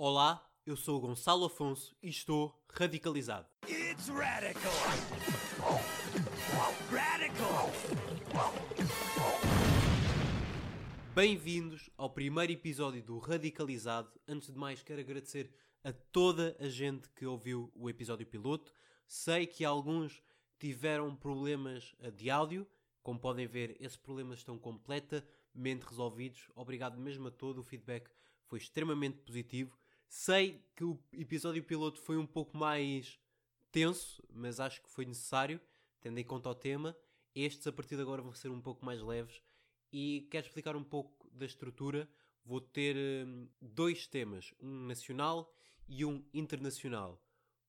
Olá, eu sou o Gonçalo Afonso e estou radicalizado. It's radical. Radical. Bem-vindos ao primeiro episódio do Radicalizado. Antes de mais, quero agradecer a toda a gente que ouviu o episódio piloto. Sei que alguns tiveram problemas eh, de áudio. Como podem ver, esses problemas estão completamente resolvidos. Obrigado mesmo a todo. O feedback foi extremamente positivo. Sei que o episódio piloto foi um pouco mais tenso, mas acho que foi necessário, tendo em conta o tema. Estes, a partir de agora, vão ser um pouco mais leves. E quero explicar um pouco da estrutura. Vou ter hum, dois temas, um nacional e um internacional.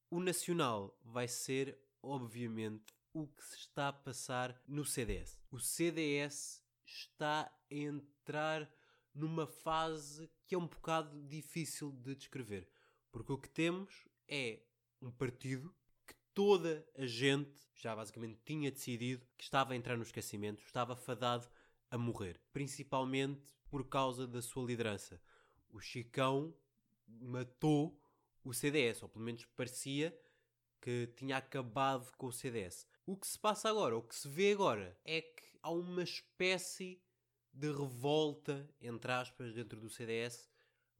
O nacional vai ser, obviamente, o que se está a passar no CDS. O CDS está a entrar numa fase que é um bocado difícil de descrever. Porque o que temos é um partido que toda a gente já basicamente tinha decidido que estava a entrar no esquecimento, estava fadado a morrer. Principalmente por causa da sua liderança. O Chicão matou o CDS, ou pelo menos parecia que tinha acabado com o CDS. O que se passa agora, o que se vê agora, é que há uma espécie de revolta, entre aspas, dentro do CDS,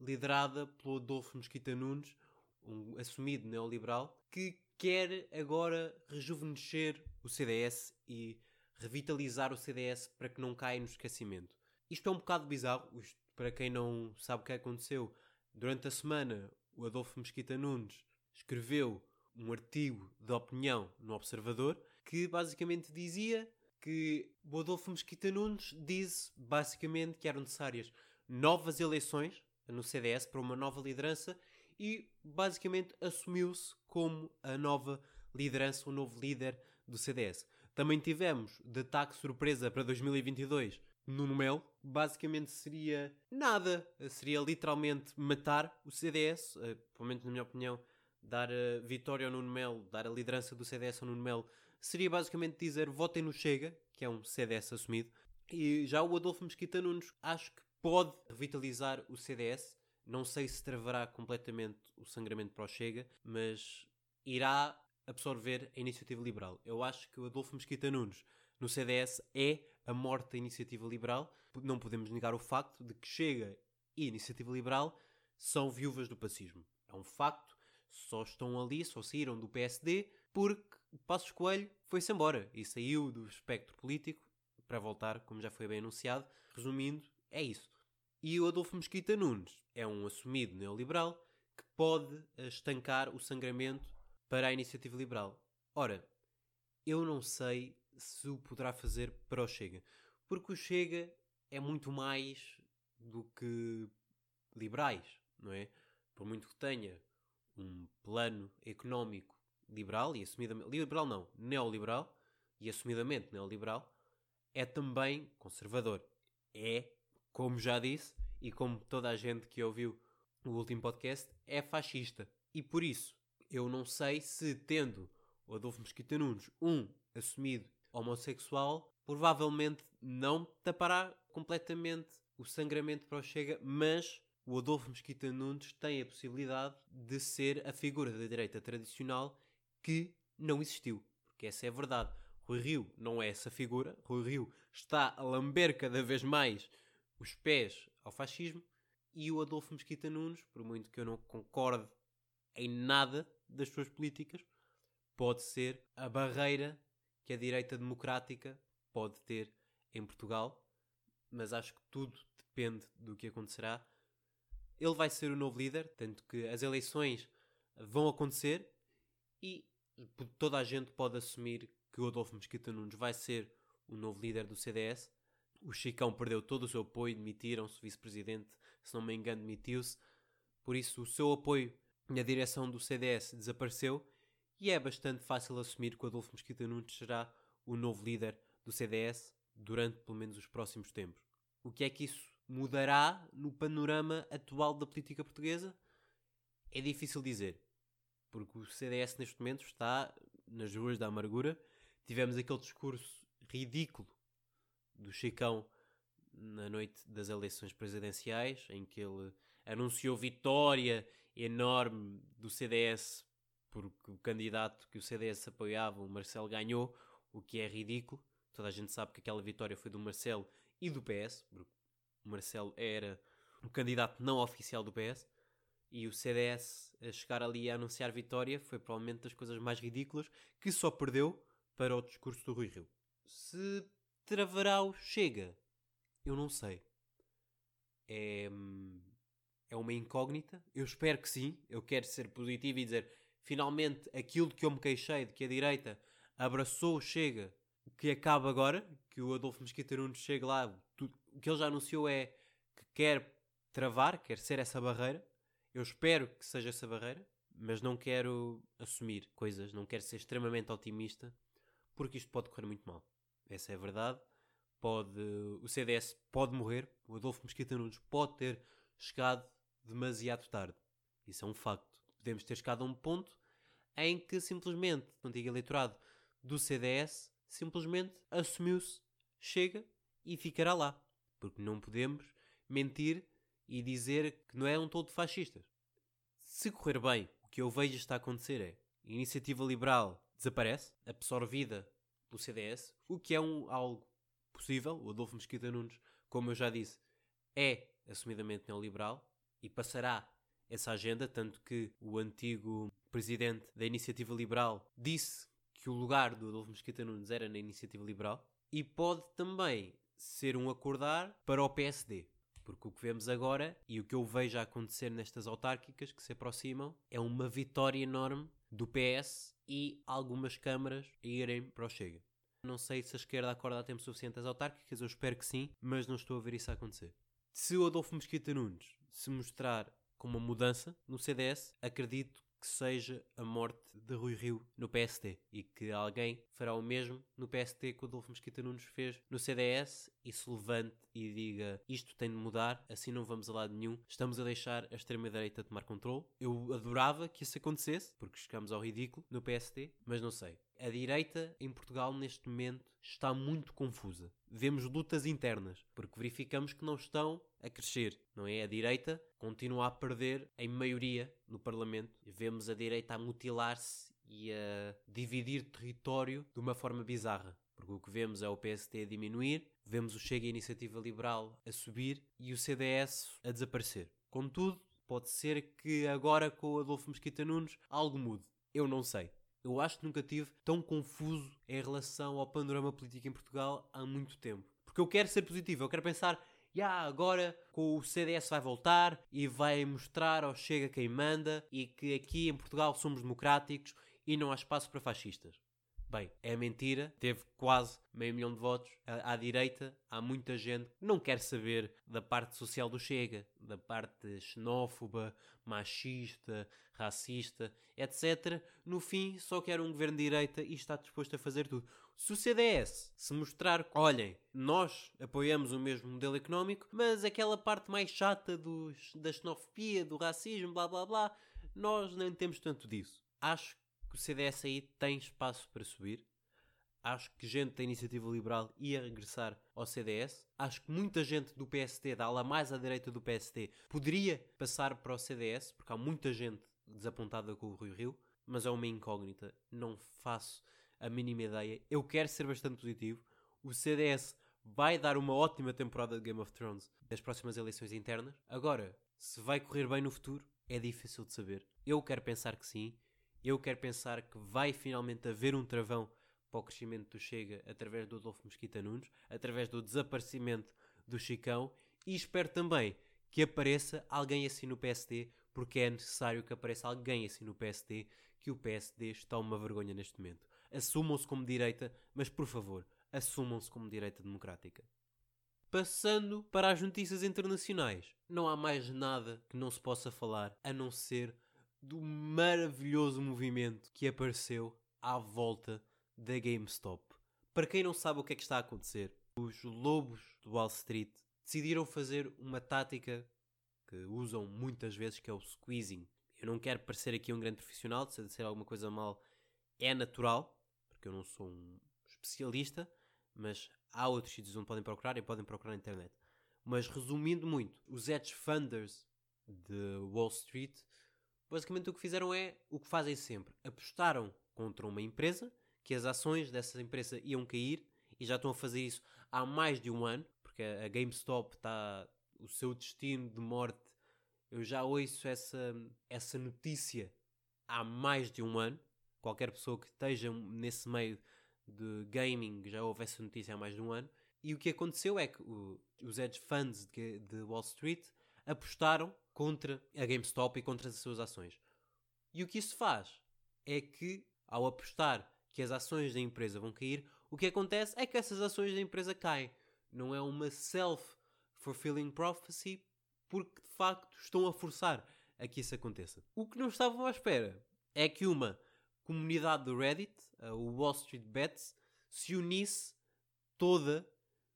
liderada pelo Adolfo Mesquita Nunes, um assumido neoliberal, que quer agora rejuvenescer o CDS e revitalizar o CDS para que não caia no esquecimento. Isto é um bocado bizarro, isto, para quem não sabe o que aconteceu. Durante a semana, o Adolfo Mesquita Nunes escreveu um artigo de opinião no Observador que basicamente dizia que o Adolfo Mesquita Nunes disse basicamente que eram necessárias novas eleições no CDS para uma nova liderança e basicamente assumiu-se como a nova liderança, o novo líder do CDS. Também tivemos de ataque surpresa para 2022 Nuno Melo. Basicamente seria nada, seria literalmente matar o CDS, uh, pelo menos na minha opinião, dar a vitória ao Nuno Melo, dar a liderança do CDS ao Nuno Melo, seria basicamente dizer votem no Chega, que é um CDS assumido. E já o Adolfo Mesquita Nunes acho que pode revitalizar o CDS. Não sei se travará completamente o sangramento para o Chega, mas irá absorver a iniciativa liberal. Eu acho que o Adolfo Mesquita Nunes no CDS é a morte da iniciativa liberal. Não podemos negar o facto de que Chega e iniciativa liberal são viúvas do pacismo. É um facto, só estão ali, só saíram do PSD porque Passos Coelho foi-se embora e saiu do espectro político para voltar, como já foi bem anunciado. Resumindo, é isso. E o Adolfo Mesquita Nunes é um assumido neoliberal que pode estancar o sangramento para a iniciativa liberal. Ora, eu não sei se o poderá fazer para o Chega, porque o Chega é muito mais do que liberais, não é? Por muito que tenha um plano económico liberal e assumidamente liberal não, neoliberal e assumidamente neoliberal, é também conservador. É, como já disse, e como toda a gente que ouviu o último podcast, é fascista. E por isso, eu não sei se tendo o Adolfo Mesquita Nunes, um assumido homossexual, provavelmente não tapará completamente o sangramento para o Chega, mas o Adolfo Mesquita Nunes tem a possibilidade de ser a figura da direita tradicional que não existiu. Porque essa é a verdade. Rui Rio não é essa figura. Rui Rio está a lamber cada vez mais os pés ao fascismo. E o Adolfo Mesquita Nunes, por muito que eu não concorde em nada das suas políticas, pode ser a barreira que a direita democrática pode ter em Portugal, mas acho que tudo depende do que acontecerá. Ele vai ser o novo líder, tanto que as eleições vão acontecer e toda a gente pode assumir que o Adolfo Mesquita Nunes vai ser o novo líder do CDS. O Chicão perdeu todo o seu apoio, demitiram-se, vice-presidente, se não me engano, demitiu-se. Por isso, o seu apoio na direção do CDS desapareceu e é bastante fácil assumir que o Adolfo Mesquita Nunes será o novo líder do CDS durante pelo menos os próximos tempos. O que é que isso mudará no panorama atual da política portuguesa? É difícil dizer, porque o CDS neste momento está nas ruas da amargura. Tivemos aquele discurso ridículo do Chicão na noite das eleições presidenciais, em que ele anunciou vitória enorme do CDS porque o candidato que o CDS apoiava, o Marcelo, ganhou, o que é ridículo. Toda a gente sabe que aquela vitória foi do Marcelo e do PS, porque o Marcelo era o candidato não oficial do PS. E o CDS a chegar ali a anunciar vitória foi provavelmente das coisas mais ridículas que só perdeu para o discurso do Rui Rio. Se travará o Chega, eu não sei. É, é uma incógnita. Eu espero que sim. Eu quero ser positivo e dizer finalmente aquilo que eu me queixei, de que a direita abraçou o Chega, que acaba agora, que o Adolfo Mesquita Nunes chega lá, tudo, o que ele já anunciou é que quer travar, quer ser essa barreira. Eu espero que seja essa barreira, mas não quero assumir coisas, não quero ser extremamente otimista, porque isto pode correr muito mal. Essa é a verdade. Pode, o CDS pode morrer, o Adolfo Mesquita Nunes pode ter chegado demasiado tarde. Isso é um facto. Podemos ter chegado a um ponto em que simplesmente o antigo eleitorado do CDS simplesmente assumiu-se, chega e ficará lá. Porque não podemos mentir e dizer que não é um todo fascistas. Se correr bem, o que eu vejo está a acontecer é a iniciativa liberal desaparece, absorvida pelo CDS, o que é um, algo possível. O Adolfo Mesquita Nunes, como eu já disse, é assumidamente neoliberal e passará essa agenda, tanto que o antigo presidente da Iniciativa Liberal disse que o lugar do Adolfo Mesquita Nunes era na Iniciativa Liberal e pode também ser um acordar para o PSD. Porque o que vemos agora e o que eu vejo a acontecer nestas autárquicas que se aproximam é uma vitória enorme do PS e algumas câmaras a irem para o Chega. Não sei se a esquerda acorda a tempo suficiente às autárquicas, eu espero que sim, mas não estou a ver isso a acontecer. Se o Adolfo Mesquita Nunes se mostrar com uma mudança no CDS, acredito que seja a morte de Rui Rio no PST e que alguém fará o mesmo no PST que o Adolfo Mesquita Nunes fez no CDS e se levante e diga isto tem de mudar, assim não vamos a lado nenhum, estamos a deixar a extrema-direita tomar controle. Eu adorava que isso acontecesse, porque chegamos ao ridículo no PST, mas não sei. A direita em Portugal neste momento está muito confusa. Vemos lutas internas, porque verificamos que não estão a crescer, não é? A direita continua a perder em maioria no Parlamento. Vemos a direita a mutilar-se e a dividir território de uma forma bizarra. Porque o que vemos é o PST a diminuir, vemos o Chega e a Iniciativa Liberal a subir e o CDS a desaparecer. Contudo, pode ser que agora com o Adolfo Mesquita Nunes algo mude. Eu não sei. Eu acho que nunca tive tão confuso em relação ao panorama político em Portugal há muito tempo. Porque eu quero ser positivo, eu quero pensar, yeah, agora com o CDS vai voltar e vai mostrar ao Chega quem manda e que aqui em Portugal somos democráticos e não há espaço para fascistas. Bem, é mentira, teve quase meio milhão de votos. À, direita, há muita gente que não quer saber da parte social do Chega, da parte xenófoba, machista, racista, etc. No fim, só quer um governo de direita e está disposto a fazer tudo. Se o CDS se mostrar, olhem, nós apoiamos o mesmo modelo económico, mas aquela parte mais chata dos, da xenofobia, do racismo, blá blá blá, nós nem temos tanto disso. Acho que o CDS aí tem espaço para subir. Acho que gente da iniciativa liberal ia regressar ao CDS. Acho que muita gente do PST, da ala mais à direita do PST, poderia passar para o CDS, porque há muita gente desapontada com o Rui Rio, mas é uma incógnita. Não faço a mínima ideia. Eu quero ser bastante positivo. O CDS vai dar uma ótima temporada de Game of Thrones das próximas eleições internas. Agora, se vai correr bem no futuro, é difícil de saber. Eu quero pensar que sim. Eu quero pensar que vai finalmente haver um travão para o crescimento do Chega através do Adolfo Mesquita Nunes, através do desaparecimento do Chicão e espero também que apareça alguém assim no PSD, porque é necessário que apareça alguém assim no PSD, que o PSD está uma vergonha neste momento. Assumam-se como direita, mas por favor, assumam-se como direita democrática. Passando para as notícias internacionais, não há mais nada que não se possa falar a não ser do maravilhoso movimento que apareceu à volta da GameStop. Para quem não sabe o que é que está a acontecer, os lobos do Wall Street decidiram fazer uma tática que usam muitas vezes, que é o squeezing. Eu não quero parecer aqui um grande profissional, se disser alguma coisa mal, é natural, porque eu não sou um especialista, mas há outros sítios onde podem procurar e podem procurar na internet. Mas resumindo muito, os hedge funders de Wall Street, basicamente o que fizeram é o que fazem sempre: apostaram contra uma empresa, que as ações dessa empresa iam cair, e já estão a fazer isso há mais de um ano, porque a GameStop está. o seu destino de morte. Eu já ouço essa, essa notícia há mais de um ano. Qualquer pessoa que esteja nesse meio de gaming já ouve essa notícia há mais de um ano. E o que aconteceu é que o, os hedge funds de, de Wall Street apostaram contra a GameStop e contra as suas ações. E o que isso faz é que, ao apostar que as ações da empresa vão cair, o que acontece é que essas ações da empresa caem. Não é uma self-fulfilling prophecy, porque de facto estão a forçar a que isso aconteça. O que não estavam à espera é que uma comunidade do Reddit, o Wall Street Bets, se unisse toda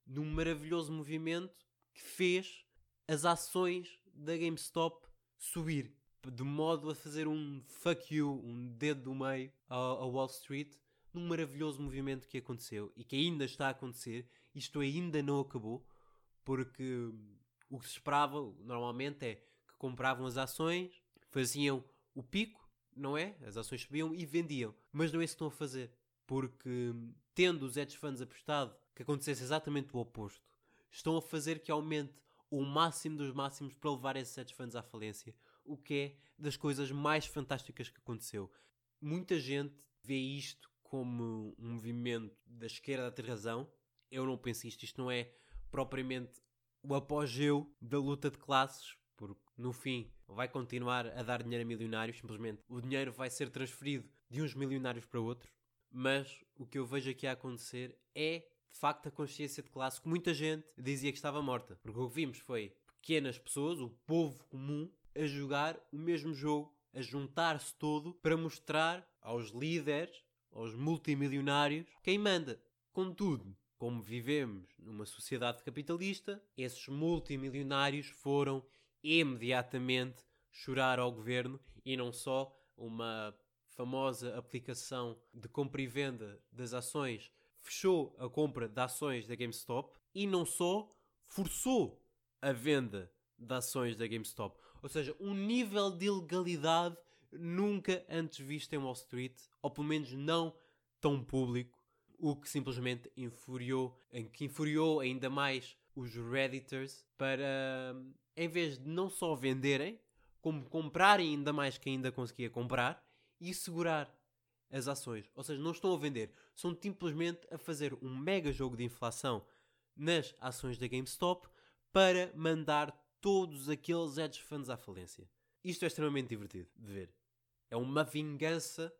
num maravilhoso movimento que fez as ações da GameStop subir, de modo a fazer um fuck you, um dedo do meio a Wall Street, num maravilhoso movimento que aconteceu e que ainda está a acontecer. Isto ainda não acabou, porque o que se esperava normalmente é que compravam as ações, faziam o pico, não é? As ações subiam e vendiam. Mas não é isso que estão a fazer, porque tendo os hedge funds apostado que acontecesse exatamente o oposto, estão a fazer que aumente o máximo dos máximos para levar esses hedge funds à falência, o que é das coisas mais fantásticas que aconteceu. Muita gente vê isto como um movimento da esquerda a ter razão. Eu não penso isto. Isto não é propriamente o apogeu da luta de classes, porque no fim vai continuar a dar dinheiro a milionários, simplesmente o dinheiro vai ser transferido de uns milionários para outros. Mas o que eu vejo aqui a acontecer é de facto a consciência de classe que muita gente dizia que estava morta. Porque o que vimos foi pequenas pessoas, o povo comum, a jogar o mesmo jogo, a juntar-se todo para mostrar aos líderes, aos multimilionários, quem manda. Contudo, como vivemos numa sociedade capitalista, esses multimilionários foram imediatamente chorar ao governo e não só uma famosa aplicação de compra e venda das ações fechou a compra de ações da GameStop e não só forçou a venda de ações da GameStop. Ou seja, um nível de ilegalidade nunca antes visto em Wall Street, ou pelo menos não tão público, o que simplesmente infuriou, que infuriou ainda mais os Redditors para, em vez de não só venderem, como comprarem ainda mais que ainda conseguia comprar e segurar as ações. Ou seja, não estão a vender, são simplesmente a fazer um mega jogo de inflação nas ações da GameStop para mandar todos aqueles hedge funds à falência. Isto é extremamente divertido de ver. É uma vingança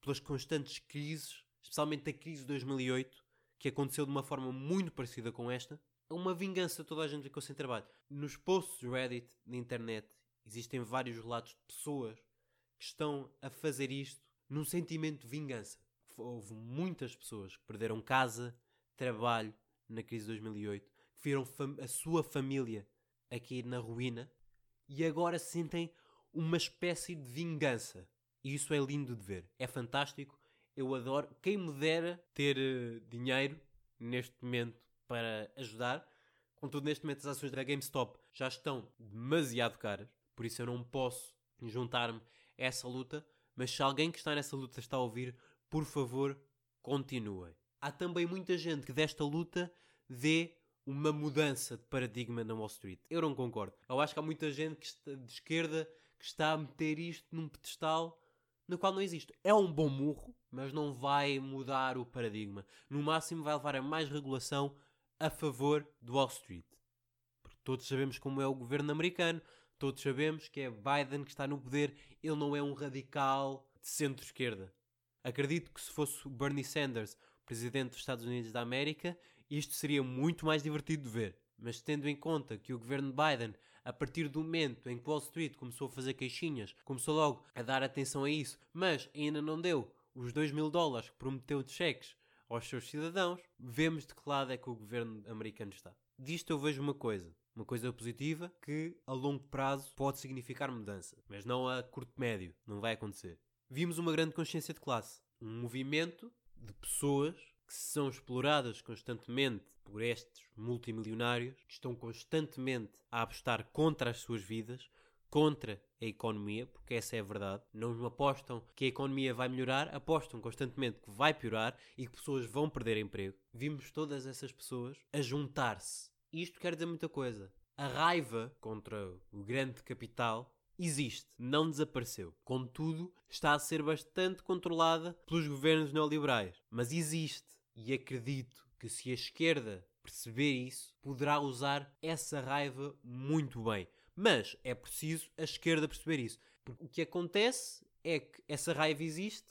pelas constantes crises, especialmente a crise de 2008, que aconteceu de uma forma muito parecida com esta. É uma vingança, toda a gente ficou sem trabalho. Nos posts Reddit, na internet, existem vários relatos de pessoas que estão a fazer isto num sentimento de vingança. Houve muitas pessoas que perderam casa, trabalho na crise de 2008, que viram a sua família aqui na ruína e agora sentem uma espécie de vingança. E isso é lindo de ver. É fantástico. Eu adoro. Quem me dera ter uh, dinheiro neste momento para ajudar. Contudo, neste momento as ações da GameStop já estão demasiado caras. Por isso eu não posso juntar-me a essa luta. Mas se alguém que está nessa luta está a ouvir, por favor, continuem. Há também muita gente que desta luta vê uma mudança de paradigma na Wall Street. Eu não concordo. Eu acho que há muita gente que está de esquerda que está a meter isto num pedestal no qual não existe. É um bom murro, mas não vai mudar o paradigma. No máximo vai levar a mais regulação a favor do Wall Street. Porque todos sabemos como é o governo americano, Todos sabemos que é Biden que está no poder, ele não é um radical de centro-esquerda. Acredito que se fosse Bernie Sanders, presidente dos Estados Unidos da América, isto seria muito mais divertido de ver. Mas tendo em conta que o governo Biden, a partir do momento em que Wall Street começou a fazer queixinhas, começou logo a dar atenção a isso, mas ainda não deu os 2 mil dólares que prometeu de cheques aos seus cidadãos, vemos de que lado é que o governo americano está. Disto eu vejo uma coisa uma coisa positiva que a longo prazo pode significar mudança, mas não a curto médio, não vai acontecer. Vimos uma grande consciência de classe, um movimento de pessoas que são exploradas constantemente por estes multimilionários, que estão constantemente a apostar contra as suas vidas, contra a economia, porque essa é a verdade. Não apostam que a economia vai melhorar, apostam constantemente que vai piorar e que pessoas vão perder emprego. Vimos todas essas pessoas a juntar-se. Isto quer dizer muita coisa. A raiva contra o grande capital existe, não desapareceu. Contudo, está a ser bastante controlada pelos governos neoliberais. Mas existe. E acredito que se a esquerda perceber isso, poderá usar essa raiva muito bem. Mas é preciso a esquerda perceber isso. Porque o que acontece é que essa raiva existe,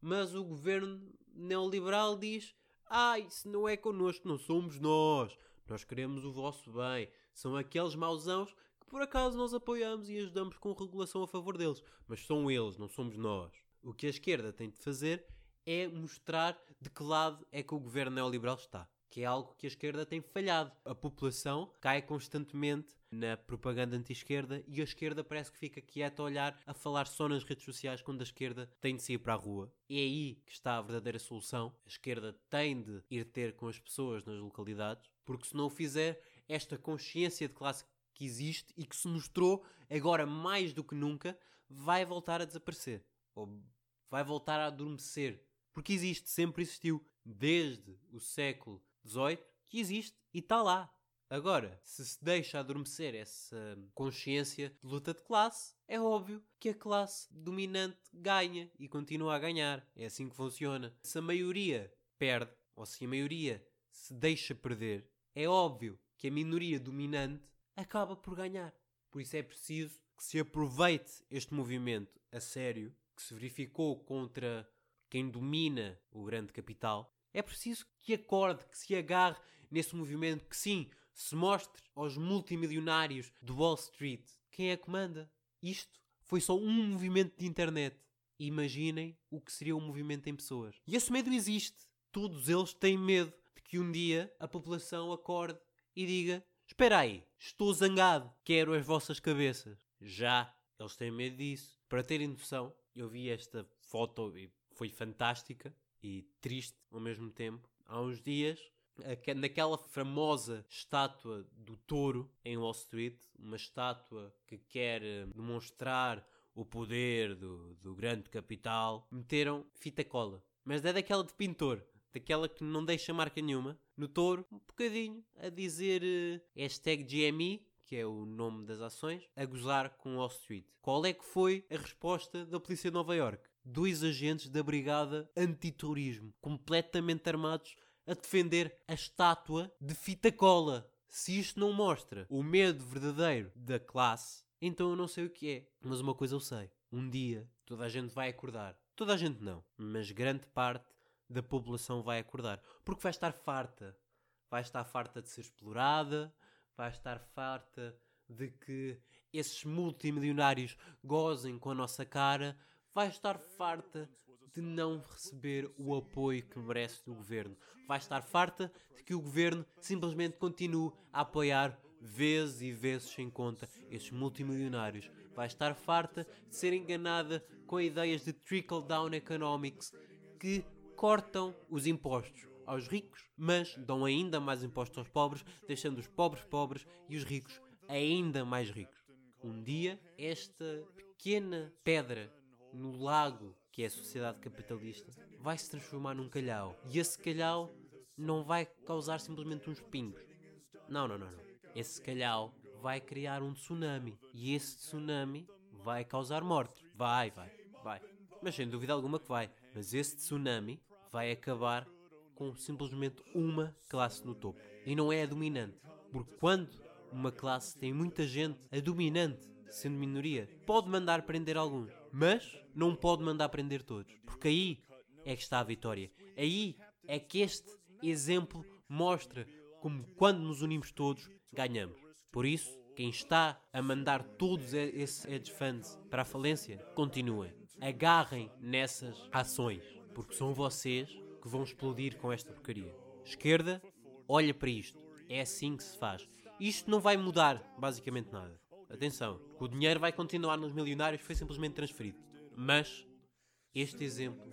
mas o governo neoliberal diz: Ah, isso não é connosco, não somos nós. Nós queremos o vosso bem. São aqueles mausãos que por acaso nós apoiamos e ajudamos com regulação a favor deles. Mas são eles, não somos nós. O que a esquerda tem de fazer é mostrar de que lado é que o governo neoliberal está. Que é algo que a esquerda tem falhado. A população cai constantemente na propaganda anti-esquerda e a esquerda parece que fica quieta a olhar, a falar só nas redes sociais quando a esquerda tem de sair para a rua. É aí que está a verdadeira solução. A esquerda tem de ir ter com as pessoas nas localidades, porque se não o fizer, esta consciência de classe que existe e que se mostrou agora mais do que nunca vai voltar a desaparecer. Ou vai voltar a adormecer. Porque existe, sempre existiu, desde o século XVIII, que existe e está lá. Agora, se se deixa adormecer essa consciência de luta de classe, é óbvio que a classe dominante ganha e continua a ganhar. É assim que funciona. Se a maioria perde, ou se a maioria se deixa perder, é óbvio que a minoria dominante acaba por ganhar. Por isso é preciso que se aproveite este movimento a sério, que se verificou contra quem domina o grande capital. É preciso que acorde, que se agarre nesse movimento, que sim, se mostre aos multimilionários de Wall Street quem é que manda. Isto foi só um movimento de internet. Imaginem o que seria um movimento em pessoas. E esse medo existe. Todos eles têm medo que um dia a população acorde e diga: Espera aí, estou zangado, quero as vossas cabeças. Já, eles têm medo disso. Para terem noção, eu vi esta foto e foi fantástica e triste ao mesmo tempo. Há uns dias naquela famosa estátua do touro em Wall Street, uma estátua que quer eh, demonstrar o poder do, do grande capital, meteram fita cola. Mas é daquela de pintor, daquela que não deixa marca nenhuma, no touro, um bocadinho, a dizer uh, hashtag GME, que é o nome das ações, a gozar com Wall Street. Qual é que foi a resposta da polícia de Nova York? Dois agentes da brigada antiterrorismo, completamente armados, a defender a estátua de fita cola. Se isto não mostra o medo verdadeiro da classe, então eu não sei o que é. Mas uma coisa eu sei: um dia toda a gente vai acordar. Toda a gente não, mas grande parte da população vai acordar. Porque vai estar farta. Vai estar farta de ser explorada, vai estar farta de que esses multimilionários gozem com a nossa cara, vai estar farta de não receber o apoio que merece do governo. Vai estar farta de que o governo simplesmente continue a apoiar vezes e vezes sem conta esses multimilionários. Vai estar farta de ser enganada com ideias de trickle-down economics que cortam os impostos aos ricos, mas dão ainda mais impostos aos pobres, deixando os pobres pobres e os ricos ainda mais ricos. Um dia, esta pequena pedra no lago que é a sociedade capitalista, vai se transformar num calhau. E esse calhau não vai causar simplesmente uns pingos. Não, não, não, não. Esse calhau vai criar um tsunami. E esse tsunami vai causar morte. Vai, vai, vai. Mas sem dúvida alguma que vai. Mas esse tsunami vai acabar com simplesmente uma classe no topo. E não é a dominante. Porque quando uma classe tem muita gente, a dominante, sendo minoria, pode mandar prender alguns mas não pode mandar prender todos. Porque aí é que está a vitória. Aí é que este exemplo mostra como quando nos unimos todos, ganhamos. Por isso, quem está a mandar todos esses hedge funds para a falência, continuem. Agarrem nessas ações, porque são vocês que vão explodir com esta porcaria. Esquerda, olha para isto. É assim que se faz. Isto não vai mudar basicamente nada. Atenção, o dinheiro vai continuar nos milionários, foi simplesmente transferido. Mas este exemplo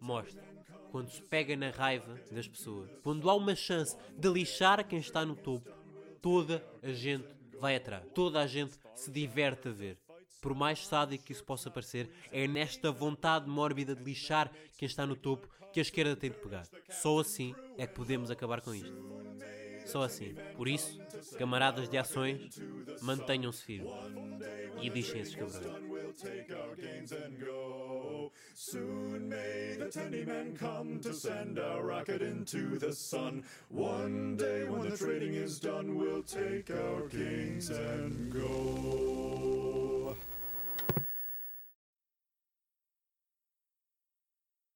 mostra quando se pega na raiva das pessoas, quando há uma chance de lixar quem está no topo, toda a gente vai atrás, toda a gente se diverte a ver. Por mais sádico que isso possa parecer, é nesta vontade mórbida de lixar quem está no topo que a esquerda tem de pegar. Só assim é que podemos acabar com isto. Só assim. Por isso, camaradas de ações, mantenham-se firmes. E deixem esses cabrões.